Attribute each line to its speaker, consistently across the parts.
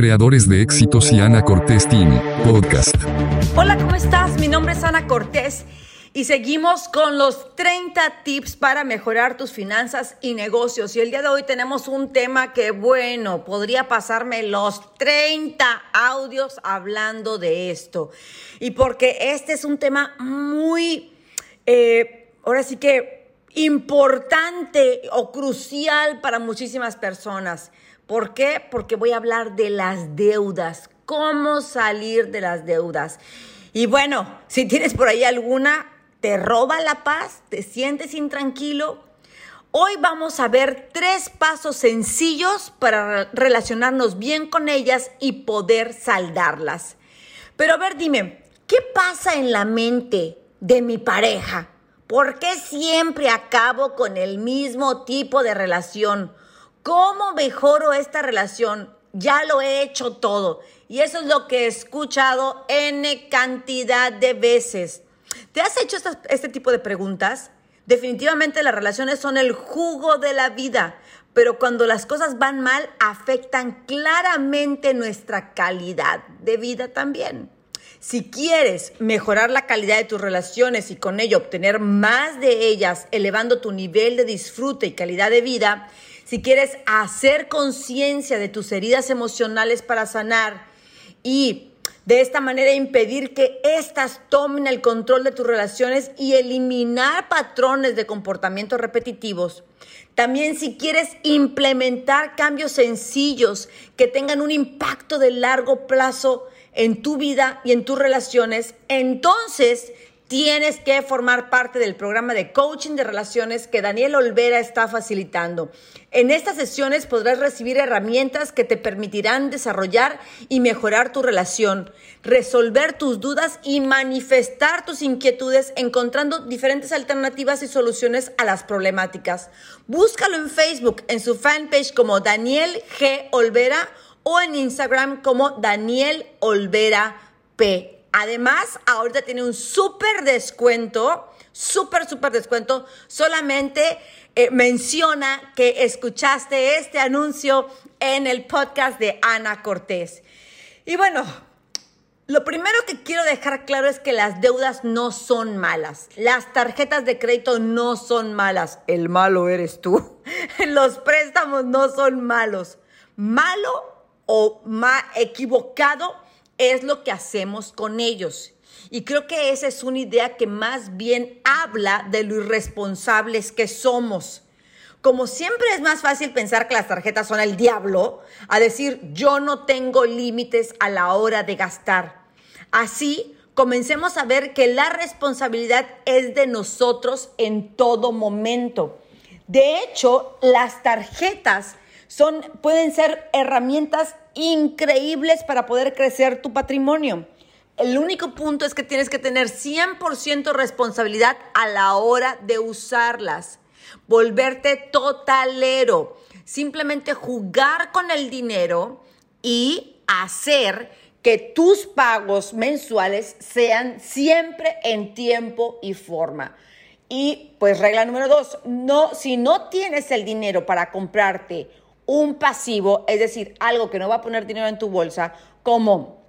Speaker 1: creadores de éxitos y Ana Cortés Team, podcast.
Speaker 2: Hola, ¿cómo estás? Mi nombre es Ana Cortés y seguimos con los 30 tips para mejorar tus finanzas y negocios. Y el día de hoy tenemos un tema que, bueno, podría pasarme los 30 audios hablando de esto. Y porque este es un tema muy, eh, ahora sí que importante o crucial para muchísimas personas. ¿Por qué? Porque voy a hablar de las deudas, cómo salir de las deudas. Y bueno, si tienes por ahí alguna, te roba la paz, te sientes intranquilo. Hoy vamos a ver tres pasos sencillos para relacionarnos bien con ellas y poder saldarlas. Pero a ver, dime, ¿qué pasa en la mente de mi pareja? ¿Por qué siempre acabo con el mismo tipo de relación? ¿Cómo mejoro esta relación? Ya lo he hecho todo. Y eso es lo que he escuchado N cantidad de veces. ¿Te has hecho este tipo de preguntas? Definitivamente las relaciones son el jugo de la vida, pero cuando las cosas van mal afectan claramente nuestra calidad de vida también. Si quieres mejorar la calidad de tus relaciones y con ello obtener más de ellas, elevando tu nivel de disfrute y calidad de vida, si quieres hacer conciencia de tus heridas emocionales para sanar y de esta manera impedir que éstas tomen el control de tus relaciones y eliminar patrones de comportamiento repetitivos. También si quieres implementar cambios sencillos que tengan un impacto de largo plazo en tu vida y en tus relaciones, entonces tienes que formar parte del programa de coaching de relaciones que Daniel Olvera está facilitando. En estas sesiones podrás recibir herramientas que te permitirán desarrollar y mejorar tu relación, resolver tus dudas y manifestar tus inquietudes encontrando diferentes alternativas y soluciones a las problemáticas. Búscalo en Facebook, en su fanpage como Daniel G. Olvera o en Instagram como Daniel Olvera P. Además, ahorita tiene un súper descuento, súper, súper descuento. Solamente eh, menciona que escuchaste este anuncio en el podcast de Ana Cortés. Y bueno, lo primero que quiero dejar claro es que las deudas no son malas. Las tarjetas de crédito no son malas. El malo eres tú. Los préstamos no son malos. Malo o más equivocado es lo que hacemos con ellos. Y creo que esa es una idea que más bien habla de lo irresponsables que somos. Como siempre es más fácil pensar que las tarjetas son el diablo, a decir yo no tengo límites a la hora de gastar. Así, comencemos a ver que la responsabilidad es de nosotros en todo momento. De hecho, las tarjetas son, pueden ser herramientas increíbles para poder crecer tu patrimonio. El único punto es que tienes que tener 100% responsabilidad a la hora de usarlas. Volverte totalero. Simplemente jugar con el dinero y hacer que tus pagos mensuales sean siempre en tiempo y forma. Y pues regla número dos, no, si no tienes el dinero para comprarte un pasivo, es decir, algo que no va a poner dinero en tu bolsa, como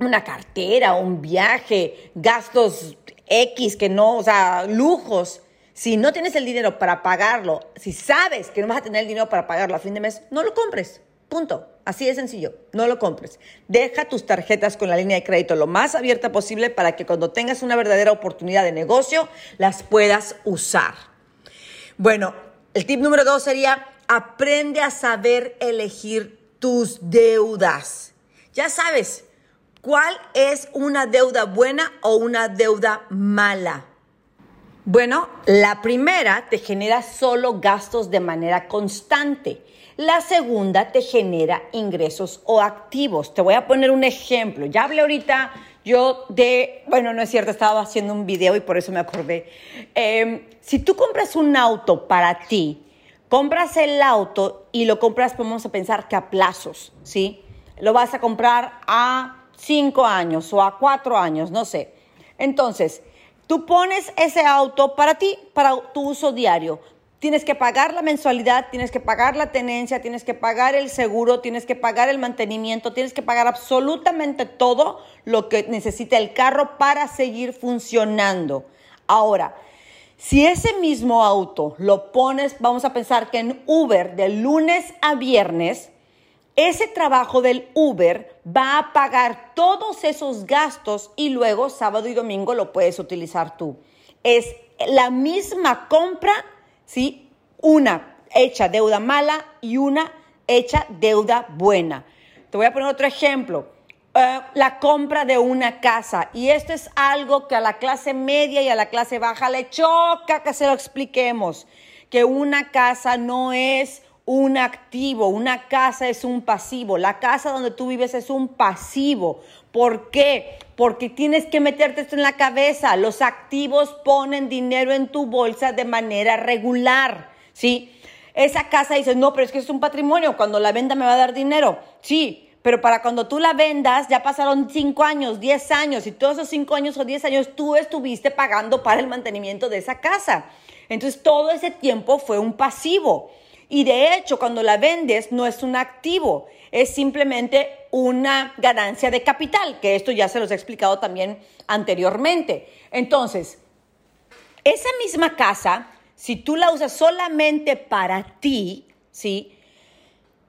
Speaker 2: una cartera, un viaje, gastos X que no, o sea, lujos. Si no tienes el dinero para pagarlo, si sabes que no vas a tener el dinero para pagarlo a fin de mes, no lo compres. Punto. Así de sencillo. No lo compres. Deja tus tarjetas con la línea de crédito lo más abierta posible para que cuando tengas una verdadera oportunidad de negocio, las puedas usar. Bueno, el tip número dos sería aprende a saber elegir tus deudas. Ya sabes, ¿cuál es una deuda buena o una deuda mala? Bueno, la primera te genera solo gastos de manera constante. La segunda te genera ingresos o activos. Te voy a poner un ejemplo. Ya hablé ahorita yo de, bueno, no es cierto, estaba haciendo un video y por eso me acordé. Em, si tú compras un auto para ti, compras el auto y lo compras, vamos a pensar que a plazos, ¿sí? Lo vas a comprar a cinco años o a cuatro años, no sé. Entonces, tú pones ese auto para ti, para tu uso diario. Tienes que pagar la mensualidad, tienes que pagar la tenencia, tienes que pagar el seguro, tienes que pagar el mantenimiento, tienes que pagar absolutamente todo lo que necesita el carro para seguir funcionando. Ahora, si ese mismo auto lo pones, vamos a pensar que en Uber de lunes a viernes, ese trabajo del Uber va a pagar todos esos gastos y luego sábado y domingo lo puedes utilizar tú. Es la misma compra ¿sí? Una hecha deuda mala y una hecha deuda buena. Te voy a poner otro ejemplo. Eh, la compra de una casa. Y esto es algo que a la clase media y a la clase baja le choca que se lo expliquemos. Que una casa no es un activo, una casa es un pasivo. La casa donde tú vives es un pasivo. ¿Por qué? Porque tienes que meterte esto en la cabeza. Los activos ponen dinero en tu bolsa de manera regular, ¿sí? Esa casa dice, no, pero es que es un patrimonio, cuando la venda me va a dar dinero. Sí, pero para cuando tú la vendas ya pasaron 5 años, 10 años, y todos esos 5 años o 10 años tú estuviste pagando para el mantenimiento de esa casa. Entonces todo ese tiempo fue un pasivo. Y de hecho, cuando la vendes no es un activo, es simplemente una ganancia de capital, que esto ya se los he explicado también anteriormente. Entonces, esa misma casa, si tú la usas solamente para ti, ¿sí?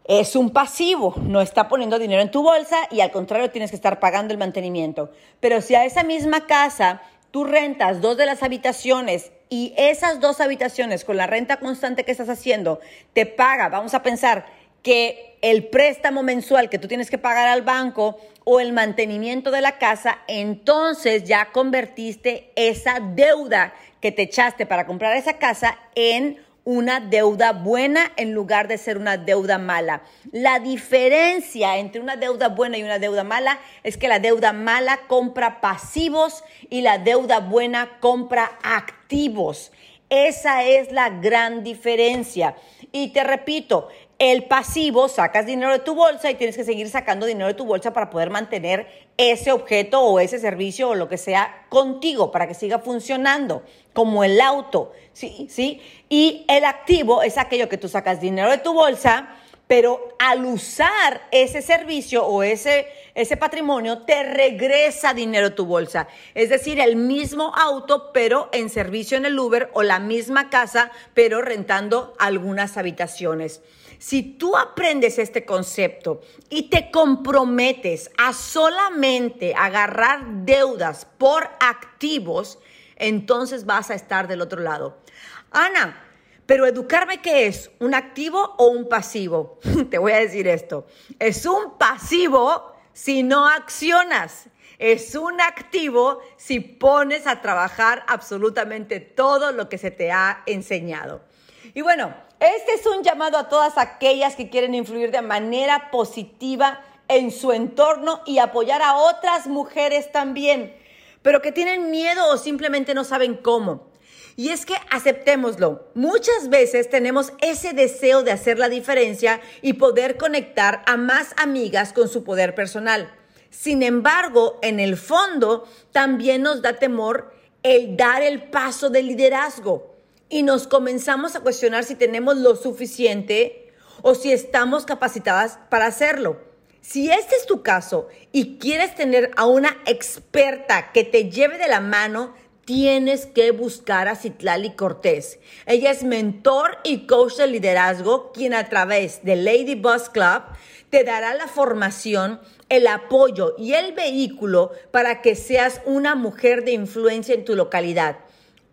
Speaker 2: Es un pasivo, no está poniendo dinero en tu bolsa y al contrario tienes que estar pagando el mantenimiento. Pero si a esa misma casa tú rentas dos de las habitaciones y esas dos habitaciones con la renta constante que estás haciendo te paga, vamos a pensar que el préstamo mensual que tú tienes que pagar al banco o el mantenimiento de la casa, entonces ya convertiste esa deuda que te echaste para comprar esa casa en una deuda buena en lugar de ser una deuda mala. La diferencia entre una deuda buena y una deuda mala es que la deuda mala compra pasivos y la deuda buena compra activos. Esa es la gran diferencia. Y te repito, el pasivo, sacas dinero de tu bolsa y tienes que seguir sacando dinero de tu bolsa para poder mantener ese objeto o ese servicio o lo que sea contigo para que siga funcionando, como el auto, ¿sí? ¿sí? Y el activo es aquello que tú sacas dinero de tu bolsa, pero al usar ese servicio o ese, ese patrimonio, te regresa dinero a tu bolsa. Es decir, el mismo auto, pero en servicio en el Uber o la misma casa, pero rentando algunas habitaciones. Si tú aprendes este concepto y te comprometes a solamente agarrar deudas por activos, entonces vas a estar del otro lado. Ana, pero educarme, ¿qué es? ¿Un activo o un pasivo? Te voy a decir esto. Es un pasivo si no accionas. Es un activo si pones a trabajar absolutamente todo lo que se te ha enseñado. Y bueno, este es un llamado a todas aquellas que quieren influir de manera positiva en su entorno y apoyar a otras mujeres también, pero que tienen miedo o simplemente no saben cómo. Y es que aceptémoslo, muchas veces tenemos ese deseo de hacer la diferencia y poder conectar a más amigas con su poder personal. Sin embargo, en el fondo, también nos da temor el dar el paso de liderazgo y nos comenzamos a cuestionar si tenemos lo suficiente o si estamos capacitadas para hacerlo. Si este es tu caso y quieres tener a una experta que te lleve de la mano, tienes que buscar a Citlali Cortés. Ella es mentor y coach de liderazgo, quien a través de Lady Bus Club te dará la formación, el apoyo y el vehículo para que seas una mujer de influencia en tu localidad.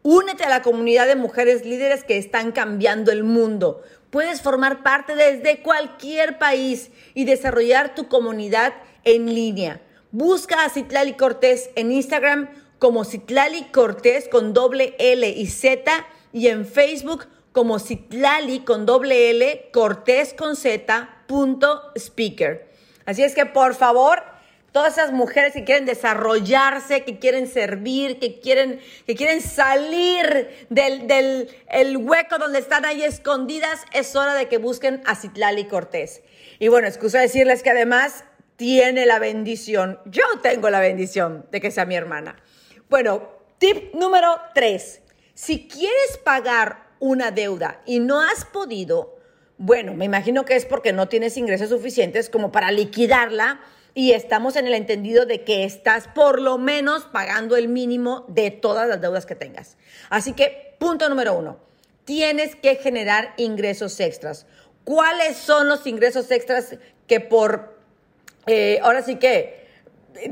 Speaker 2: Únete a la comunidad de mujeres líderes que están cambiando el mundo. Puedes formar parte desde cualquier país y desarrollar tu comunidad en línea. Busca a Citlali Cortés en Instagram como Citlali Cortés con doble L y Z y en Facebook como Citlali con doble L Cortés con Z punto speaker. Así es que por favor Todas esas mujeres que quieren desarrollarse, que quieren servir, que quieren, que quieren salir del, el hueco donde están ahí escondidas, es hora de que busquen a Citlali Cortés. Y bueno, excusa decirles que además tiene la bendición, yo tengo la bendición de que sea mi hermana. Bueno, tip número tres. Si quieres pagar una deuda y no has podido, bueno, me imagino que es porque no tienes ingresos suficientes como para liquidarla y estamos en el entendido de que estás por lo menos pagando el mínimo de todas las deudas que tengas. Así que, punto número uno, tienes que generar ingresos extras. ¿Cuáles son los ingresos extras que por, eh, ahora sí que, eh,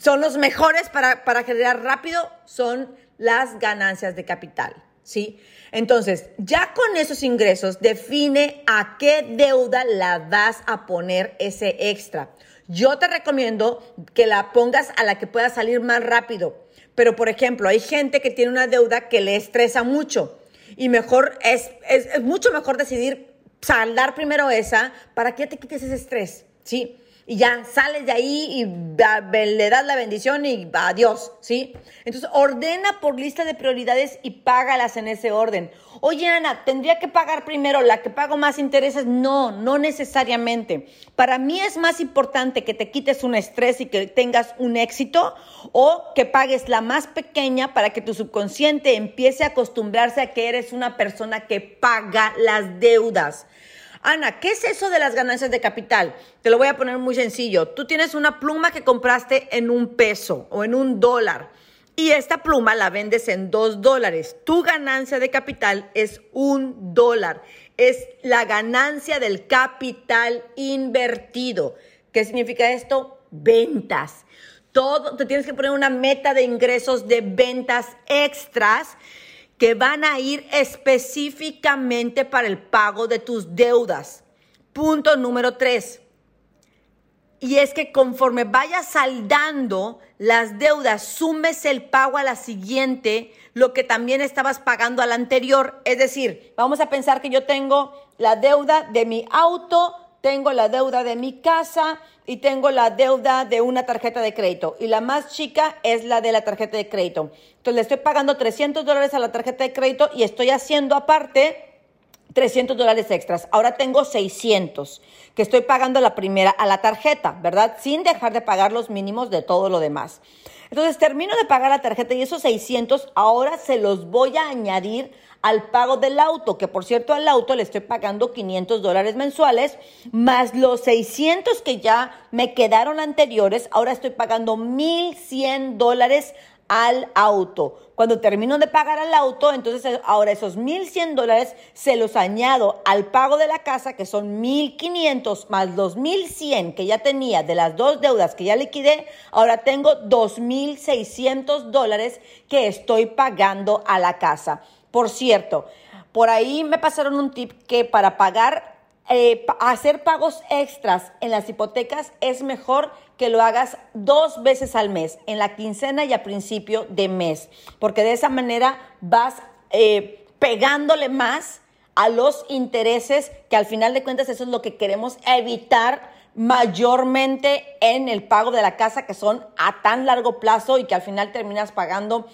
Speaker 2: son los mejores para, para generar rápido? Son las ganancias de capital. ¿sí? Entonces, ya con esos ingresos, define a qué deuda la vas a poner ese extra. Yo te recomiendo que la pongas a la que pueda salir más rápido. Pero, por ejemplo, hay gente que tiene una deuda que le estresa mucho y mejor es, es, mucho mejor decidir saldar primero esa para que te quites ese estrés, ¿sí? Y ya sales de ahí y le das la bendición y adiós, ¿sí? Entonces ordena por lista de prioridades y págalas en ese orden. Oye, Ana, ¿tendría que pagar primero la que pago más intereses? No, no necesariamente. Para mí es más importante que te quites un estrés y que tengas un éxito o que pagues la más pequeña para que tu subconsciente empiece a acostumbrarse a que eres una persona que paga las deudas. Ana, ¿qué es eso de las ganancias de capital? Te lo voy a poner muy sencillo. Tú tienes una pluma que compraste en un peso o en un dólar y esta pluma la vendes en dos dólares. Tu ganancia de capital es un dólar. Es la ganancia del capital invertido. ¿Qué significa esto? Ventas. Todo, te tienes que poner una meta de ingresos de ventas extras que van a ir específicamente para el pago de tus deudas. Punto número tres. Y es que conforme vayas saldando las deudas, sumes el pago a la siguiente, lo que también estabas pagando a la anterior. Es decir, vamos a pensar que yo tengo la deuda de mi auto, tengo la deuda de mi casa y tengo la deuda de una tarjeta de crédito. Y la más chica es la de la tarjeta de crédito. Entonces le estoy pagando 300 dólares a la tarjeta de crédito y estoy haciendo aparte 300 dólares extras. Ahora tengo 600 que estoy pagando la primera a la tarjeta, ¿verdad? Sin dejar de pagar los mínimos de todo lo demás. Entonces termino de pagar la tarjeta y esos 600 ahora se los voy a añadir al pago del auto, que por cierto al auto le estoy pagando 500 dólares mensuales, más los 600 que ya me quedaron anteriores, ahora estoy pagando 1100 dólares al auto. Cuando termino de pagar al auto, entonces ahora esos 1.100 dólares se los añado al pago de la casa, que son 1.500 más los 1.100 que ya tenía de las dos deudas que ya liquidé, ahora tengo 2.600 dólares que estoy pagando a la casa. Por cierto, por ahí me pasaron un tip que para pagar, eh, hacer pagos extras en las hipotecas es mejor que lo hagas dos veces al mes, en la quincena y a principio de mes, porque de esa manera vas eh, pegándole más a los intereses, que al final de cuentas eso es lo que queremos evitar mayormente en el pago de la casa, que son a tan largo plazo y que al final terminas pagando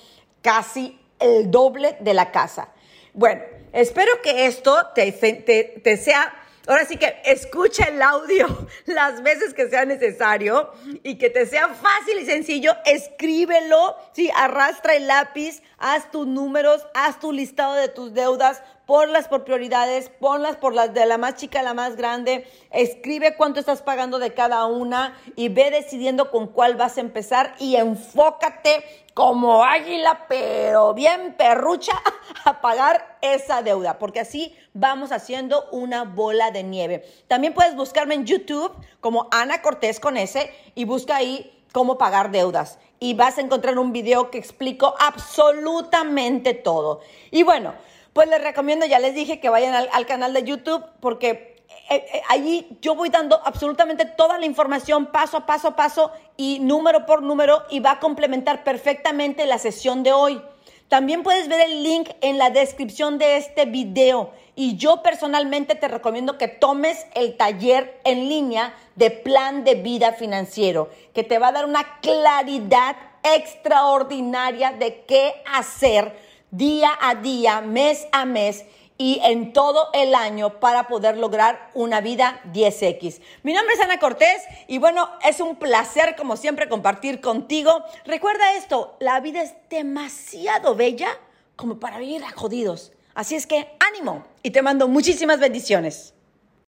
Speaker 2: casi el doble de la casa. Bueno, espero que esto te, te, sea Ahora sí que escucha el audio las veces que sea necesario y que te sea fácil y sencillo, escríbelo, sí, arrastra el lápiz, haz tus números, haz tu listado de tus deudas, ponlas por prioridades, ponlas por las de la más chica a la más grande, escribe cuánto estás pagando de cada una y ve decidiendo con cuál vas a empezar y enfócate como águila, pero bien perrucha, a pagar esa deuda, porque así vamos haciendo una bola de nieve. También puedes buscarme en YouTube como Ana Cortés con S y busca ahí cómo pagar deudas. Y vas a encontrar un video que explico absolutamente todo. Y bueno, pues les recomiendo, ya les dije que vayan al, canal de YouTube porque eh, eh, allí yo voy dando absolutamente toda la información paso a paso a paso y número por número y va a complementar perfectamente la sesión de hoy. También puedes ver el link en la descripción de este video. Y yo personalmente te recomiendo que tomes el taller en línea de plan de vida financiero, que te va a dar una claridad extraordinaria de qué hacer día a día, mes a mes y en todo el año para poder lograr una vida 10X. Mi nombre es Ana Cortés y bueno, es un placer como siempre compartir contigo. Recuerda esto, la vida es demasiado bella como para vivir a jodidos. Así es que ánimo y te mando muchísimas bendiciones.